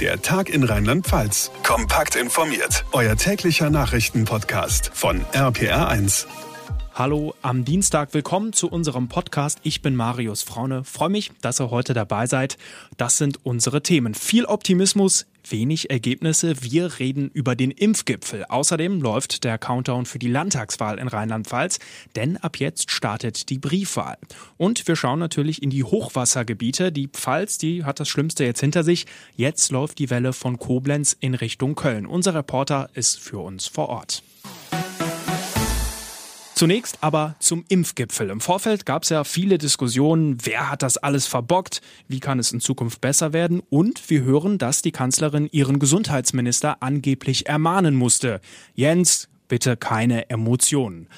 Der Tag in Rheinland-Pfalz. Kompakt informiert. Euer täglicher Nachrichtenpodcast von RPR1. Hallo, am Dienstag willkommen zu unserem Podcast. Ich bin Marius Fraune. Freue mich, dass ihr heute dabei seid. Das sind unsere Themen. Viel Optimismus, wenig Ergebnisse. Wir reden über den Impfgipfel. Außerdem läuft der Countdown für die Landtagswahl in Rheinland-Pfalz, denn ab jetzt startet die Briefwahl. Und wir schauen natürlich in die Hochwassergebiete. Die Pfalz, die hat das Schlimmste jetzt hinter sich. Jetzt läuft die Welle von Koblenz in Richtung Köln. Unser Reporter ist für uns vor Ort. Zunächst aber zum Impfgipfel. Im Vorfeld gab es ja viele Diskussionen, wer hat das alles verbockt, wie kann es in Zukunft besser werden und wir hören, dass die Kanzlerin ihren Gesundheitsminister angeblich ermahnen musste. Jens, bitte keine Emotionen.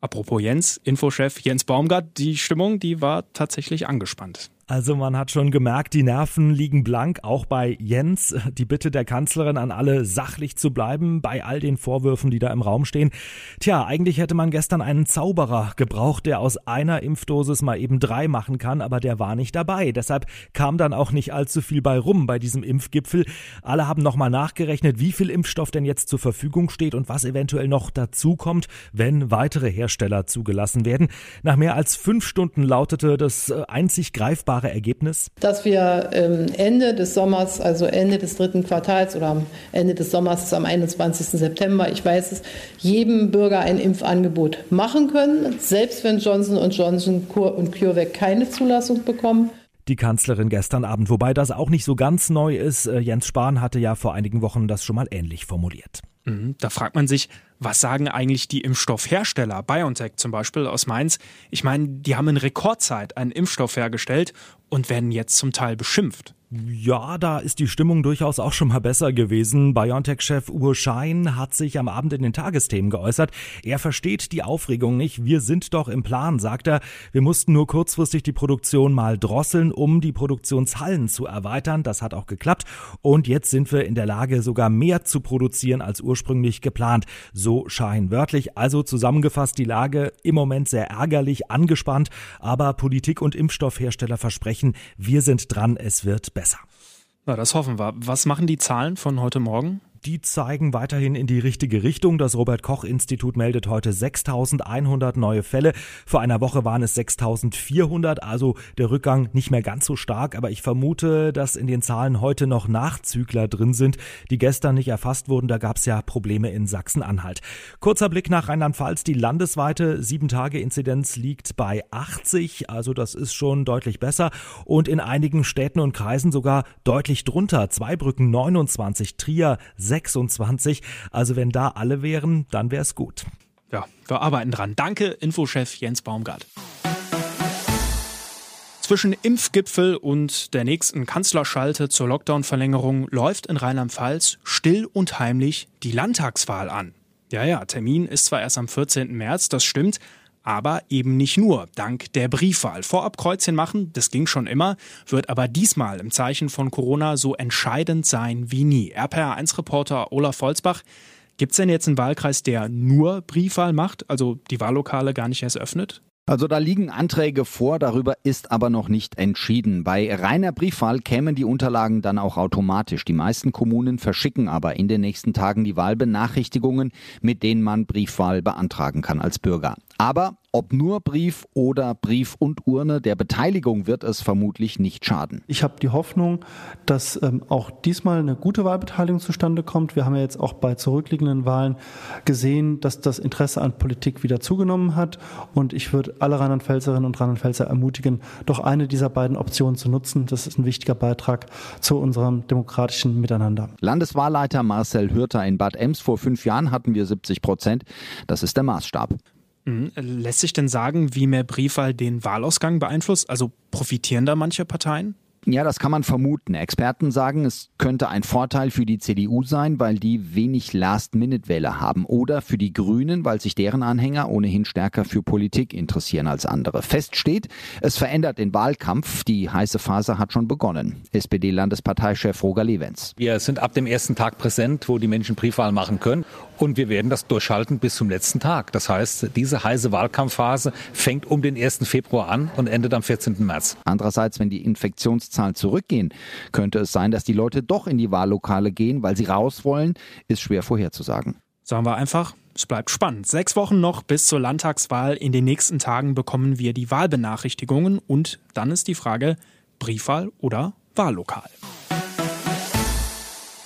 Apropos Jens, Infochef Jens Baumgart, die Stimmung, die war tatsächlich angespannt. Also man hat schon gemerkt, die Nerven liegen blank, auch bei Jens. Die Bitte der Kanzlerin an alle, sachlich zu bleiben bei all den Vorwürfen, die da im Raum stehen. Tja, eigentlich hätte man gestern einen Zauberer gebraucht, der aus einer Impfdosis mal eben drei machen kann, aber der war nicht dabei. Deshalb kam dann auch nicht allzu viel bei rum bei diesem Impfgipfel. Alle haben nochmal nachgerechnet, wie viel Impfstoff denn jetzt zur Verfügung steht und was eventuell noch dazukommt, wenn weitere Hersteller zugelassen werden. Nach mehr als fünf Stunden lautete das einzig greifbare klare Ergebnis? Dass wir ähm, Ende des Sommers, also Ende des dritten Quartals oder am Ende des Sommers ist am 21. September, ich weiß es, jedem Bürger ein Impfangebot machen können, selbst wenn Johnson Johnson und CureVac keine Zulassung bekommen die Kanzlerin gestern Abend, wobei das auch nicht so ganz neu ist. Äh, Jens Spahn hatte ja vor einigen Wochen das schon mal ähnlich formuliert. Mhm, da fragt man sich, was sagen eigentlich die Impfstoffhersteller, BioNTech zum Beispiel aus Mainz? Ich meine, die haben in Rekordzeit einen Impfstoff hergestellt und werden jetzt zum Teil beschimpft. Ja, da ist die Stimmung durchaus auch schon mal besser gewesen. BioNTech-Chef Uwe Schein hat sich am Abend in den Tagesthemen geäußert. Er versteht die Aufregung nicht. Wir sind doch im Plan, sagt er. Wir mussten nur kurzfristig die Produktion mal drosseln, um die Produktionshallen zu erweitern. Das hat auch geklappt. Und jetzt sind wir in der Lage, sogar mehr zu produzieren als ursprünglich geplant. So Schein wörtlich. Also zusammengefasst die Lage im Moment sehr ärgerlich, angespannt. Aber Politik und Impfstoffhersteller versprechen, wir sind dran, es wird besser. Na, das hoffen wir. Was machen die Zahlen von heute Morgen? Die zeigen weiterhin in die richtige Richtung. Das Robert Koch Institut meldet heute 6100 neue Fälle. Vor einer Woche waren es 6400, also der Rückgang nicht mehr ganz so stark. Aber ich vermute, dass in den Zahlen heute noch Nachzügler drin sind, die gestern nicht erfasst wurden. Da gab es ja Probleme in Sachsen-Anhalt. Kurzer Blick nach Rheinland-Pfalz. Die landesweite 7-Tage-Inzidenz liegt bei 80. Also das ist schon deutlich besser. Und in einigen Städten und Kreisen sogar deutlich drunter. Zweibrücken 29, Trier 26. Also wenn da alle wären, dann wäre es gut. Ja, wir arbeiten dran. Danke, Infochef Jens Baumgart. Zwischen Impfgipfel und der nächsten Kanzlerschalte zur Lockdown-Verlängerung läuft in Rheinland-Pfalz still und heimlich die Landtagswahl an. Ja, ja, Termin ist zwar erst am 14. März, das stimmt, aber eben nicht nur, dank der Briefwahl. Vorab Kreuzchen machen, das ging schon immer, wird aber diesmal im Zeichen von Corona so entscheidend sein wie nie. RPR1-Reporter Olaf Volzbach, gibt es denn jetzt einen Wahlkreis, der nur Briefwahl macht, also die Wahllokale gar nicht erst öffnet? Also da liegen Anträge vor, darüber ist aber noch nicht entschieden. Bei reiner Briefwahl kämen die Unterlagen dann auch automatisch. Die meisten Kommunen verschicken aber in den nächsten Tagen die Wahlbenachrichtigungen, mit denen man Briefwahl beantragen kann als Bürger. Aber ob nur Brief oder Brief und Urne, der Beteiligung wird es vermutlich nicht schaden. Ich habe die Hoffnung, dass ähm, auch diesmal eine gute Wahlbeteiligung zustande kommt. Wir haben ja jetzt auch bei zurückliegenden Wahlen gesehen, dass das Interesse an Politik wieder zugenommen hat. Und ich würde alle Rheinland-Pfälzerinnen und Rheinland-Pfälzer ermutigen, doch eine dieser beiden Optionen zu nutzen. Das ist ein wichtiger Beitrag zu unserem demokratischen Miteinander. Landeswahlleiter Marcel Hürter in Bad Ems vor fünf Jahren hatten wir 70 Prozent. Das ist der Maßstab. Mhm. Lässt sich denn sagen, wie mehr Briefwahl den Wahlausgang beeinflusst? Also profitieren da manche Parteien? Ja, das kann man vermuten. Experten sagen, es könnte ein Vorteil für die CDU sein, weil die wenig Last-Minute-Wähler haben. Oder für die Grünen, weil sich deren Anhänger ohnehin stärker für Politik interessieren als andere. Fest steht, es verändert den Wahlkampf. Die heiße Phase hat schon begonnen. SPD-Landesparteichef Roger Levens. Wir sind ab dem ersten Tag präsent, wo die Menschen Briefwahl machen können. Und wir werden das durchhalten bis zum letzten Tag. Das heißt, diese heiße Wahlkampfphase fängt um den 1. Februar an und endet am 14. März. Andererseits, wenn die Infektions Inzidenzzahl zurückgehen, könnte es sein, dass die Leute doch in die Wahllokale gehen, weil sie raus wollen, ist schwer vorherzusagen. Sagen wir einfach, es bleibt spannend. Sechs Wochen noch bis zur Landtagswahl. In den nächsten Tagen bekommen wir die Wahlbenachrichtigungen und dann ist die Frage, Briefwahl oder Wahllokal.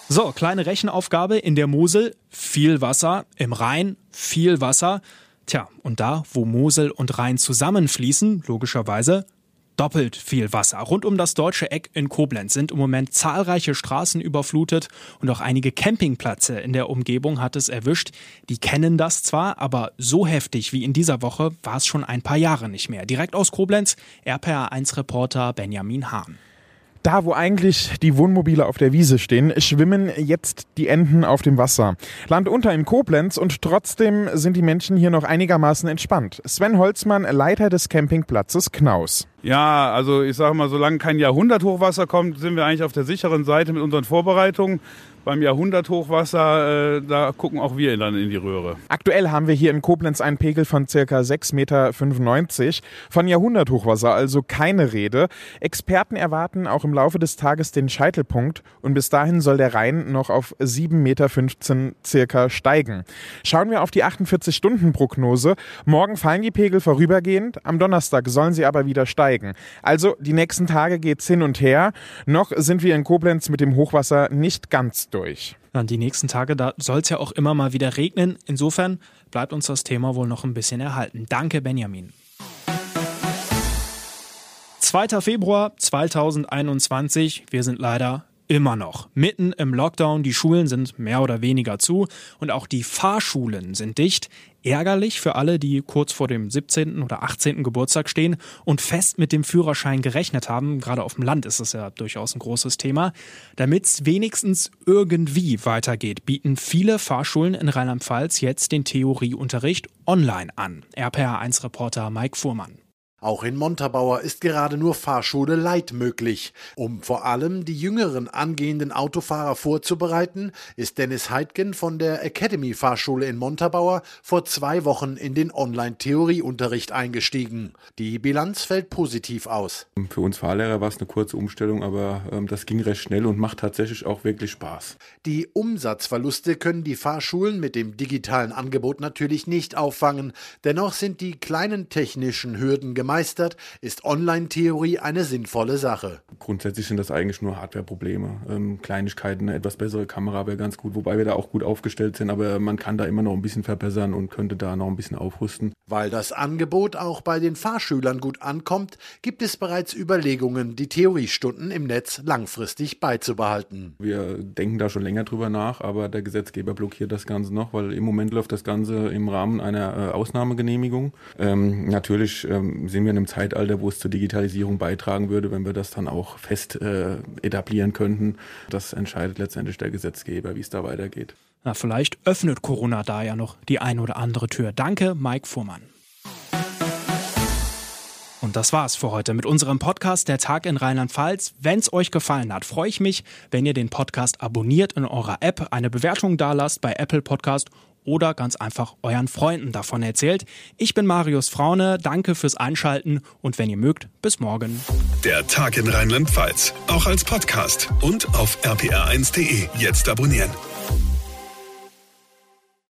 So, kleine Rechenaufgabe in der Mosel, viel Wasser, im Rhein viel Wasser. Tja, und da, wo Mosel und Rhein zusammenfließen, logischerweise doppelt viel Wasser. Rund um das deutsche Eck in Koblenz sind im Moment zahlreiche Straßen überflutet und auch einige Campingplätze in der Umgebung hat es erwischt. Die kennen das zwar, aber so heftig wie in dieser Woche war es schon ein paar Jahre nicht mehr. Direkt aus Koblenz, RPA1-Reporter Benjamin Hahn. Da, wo eigentlich die Wohnmobile auf der Wiese stehen, schwimmen jetzt die Enten auf dem Wasser. Land unter in Koblenz und trotzdem sind die Menschen hier noch einigermaßen entspannt. Sven Holzmann, Leiter des Campingplatzes Knaus. Ja, also ich sage mal, solange kein Jahrhunderthochwasser kommt, sind wir eigentlich auf der sicheren Seite mit unseren Vorbereitungen. Beim Jahrhunderthochwasser, äh, da gucken auch wir dann in die Röhre. Aktuell haben wir hier in Koblenz einen Pegel von circa 6,95 Meter. Von Jahrhunderthochwasser also keine Rede. Experten erwarten auch im Laufe des Tages den Scheitelpunkt und bis dahin soll der Rhein noch auf 7,15 Meter circa steigen. Schauen wir auf die 48-Stunden-Prognose. Morgen fallen die Pegel vorübergehend, am Donnerstag sollen sie aber wieder steigen. Also die nächsten Tage geht's hin und her. Noch sind wir in Koblenz mit dem Hochwasser nicht ganz durch. Die nächsten Tage, da soll es ja auch immer mal wieder regnen. Insofern bleibt uns das Thema wohl noch ein bisschen erhalten. Danke, Benjamin. 2. Februar 2021. Wir sind leider immer noch mitten im Lockdown. Die Schulen sind mehr oder weniger zu und auch die Fahrschulen sind dicht. Ärgerlich für alle, die kurz vor dem 17. oder 18. Geburtstag stehen und fest mit dem Führerschein gerechnet haben. Gerade auf dem Land ist es ja durchaus ein großes Thema. Damit es wenigstens irgendwie weitergeht, bieten viele Fahrschulen in Rheinland-Pfalz jetzt den Theorieunterricht online an. RPA1-Reporter Mike Fuhrmann. Auch in Montabaur ist gerade nur Fahrschule Light möglich. Um vor allem die jüngeren angehenden Autofahrer vorzubereiten, ist Dennis Heidgen von der Academy Fahrschule in Montabaur vor zwei Wochen in den Online-Theorieunterricht eingestiegen. Die Bilanz fällt positiv aus. Für uns Fahrlehrer war es eine kurze Umstellung, aber ähm, das ging recht schnell und macht tatsächlich auch wirklich Spaß. Die Umsatzverluste können die Fahrschulen mit dem digitalen Angebot natürlich nicht auffangen. Dennoch sind die kleinen technischen Hürden gemeint meistert, ist Online-Theorie eine sinnvolle Sache. Grundsätzlich sind das eigentlich nur Hardware-Probleme. Ähm, Kleinigkeiten, eine etwas bessere Kamera wäre ganz gut, wobei wir da auch gut aufgestellt sind, aber man kann da immer noch ein bisschen verbessern und könnte da noch ein bisschen aufrüsten. Weil das Angebot auch bei den Fahrschülern gut ankommt, gibt es bereits Überlegungen, die Theoriestunden im Netz langfristig beizubehalten. Wir denken da schon länger drüber nach, aber der Gesetzgeber blockiert das Ganze noch, weil im Moment läuft das Ganze im Rahmen einer äh, Ausnahmegenehmigung. Ähm, natürlich ähm, sind wir in einem Zeitalter, wo es zur Digitalisierung beitragen würde, wenn wir das dann auch fest äh, etablieren könnten. Das entscheidet letztendlich der Gesetzgeber, wie es da weitergeht. Na, vielleicht öffnet Corona da ja noch die ein oder andere Tür. Danke, Mike Fuhrmann. Und das war's für heute mit unserem Podcast Der Tag in Rheinland-Pfalz. Wenn es euch gefallen hat, freue ich mich, wenn ihr den Podcast abonniert in eurer App, eine Bewertung dalasst bei Apple Podcast oder ganz einfach euren Freunden davon erzählt. Ich bin Marius Fraune, danke fürs Einschalten und wenn ihr mögt, bis morgen. Der Tag in Rheinland-Pfalz, auch als Podcast und auf rpr1.de. Jetzt abonnieren.